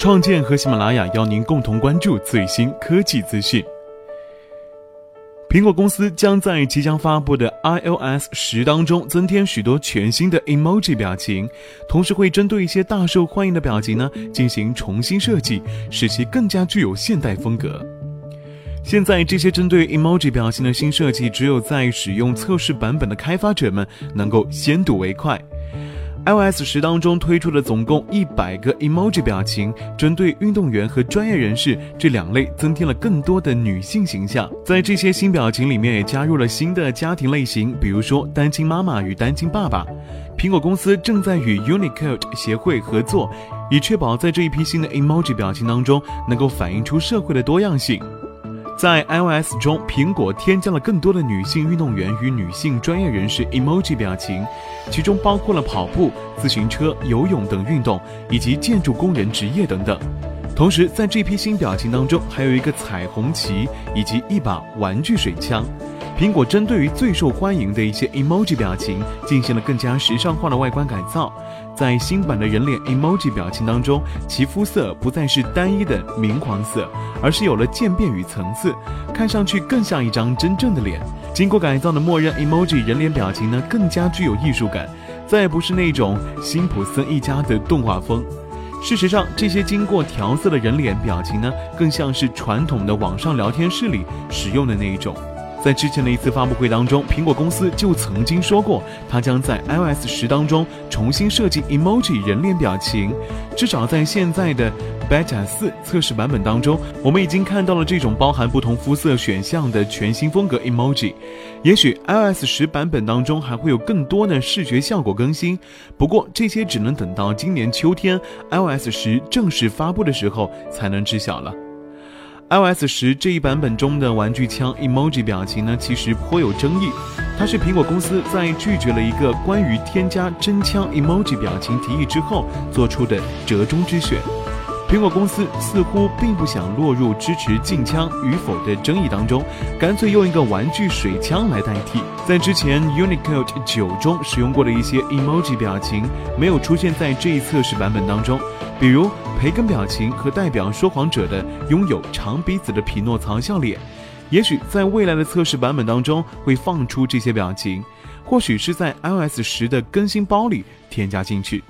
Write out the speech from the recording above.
创建和喜马拉雅邀您共同关注最新科技资讯。苹果公司将在即将发布的 iOS 十当中增添许多全新的 emoji 表情，同时会针对一些大受欢迎的表情呢进行重新设计，使其更加具有现代风格。现在这些针对 emoji 表情的新设计，只有在使用测试版本的开发者们能够先睹为快。iOS 十当中推出的总共一百个 emoji 表情，针对运动员和专业人士这两类增添了更多的女性形象。在这些新表情里面，也加入了新的家庭类型，比如说单亲妈妈与单亲爸爸。苹果公司正在与 Unicode 协会合作，以确保在这一批新的 emoji 表情当中，能够反映出社会的多样性。在 iOS 中，苹果添加了更多的女性运动员与女性专业人士 emoji 表情，其中包括了跑步、自行车、游泳等运动，以及建筑工人职业等等。同时，在这批新表情当中，还有一个彩虹旗以及一把玩具水枪。苹果针对于最受欢迎的一些 emoji 表情进行了更加时尚化的外观改造，在新版的人脸 emoji 表情当中，其肤色不再是单一的明黄色，而是有了渐变与层次，看上去更像一张真正的脸。经过改造的默认 emoji 人脸表情呢，更加具有艺术感，再也不是那种辛普森一家的动画风。事实上，这些经过调色的人脸表情呢，更像是传统的网上聊天室里使用的那一种。在之前的一次发布会当中，苹果公司就曾经说过，它将在 iOS 十当中重新设计 emoji 人脸表情。至少在现在的 Beta 四测试版本当中，我们已经看到了这种包含不同肤色选项的全新风格 emoji。也许 iOS 十版本当中还会有更多的视觉效果更新，不过这些只能等到今年秋天 iOS 十正式发布的时候才能知晓了。iOS 十这一版本中的玩具枪 emoji 表情呢，其实颇有争议。它是苹果公司在拒绝了一个关于添加真枪 emoji 表情提议之后做出的折中之选。苹果公司似乎并不想落入支持禁枪与否的争议当中，干脆用一个玩具水枪来代替。在之前 Unicode 九中使用过的一些 emoji 表情，没有出现在这一测试版本当中，比如培根表情和代表说谎者的拥有长鼻子的匹诺曹笑脸。也许在未来的测试版本当中会放出这些表情，或许是在 iOS 十的更新包里添加进去。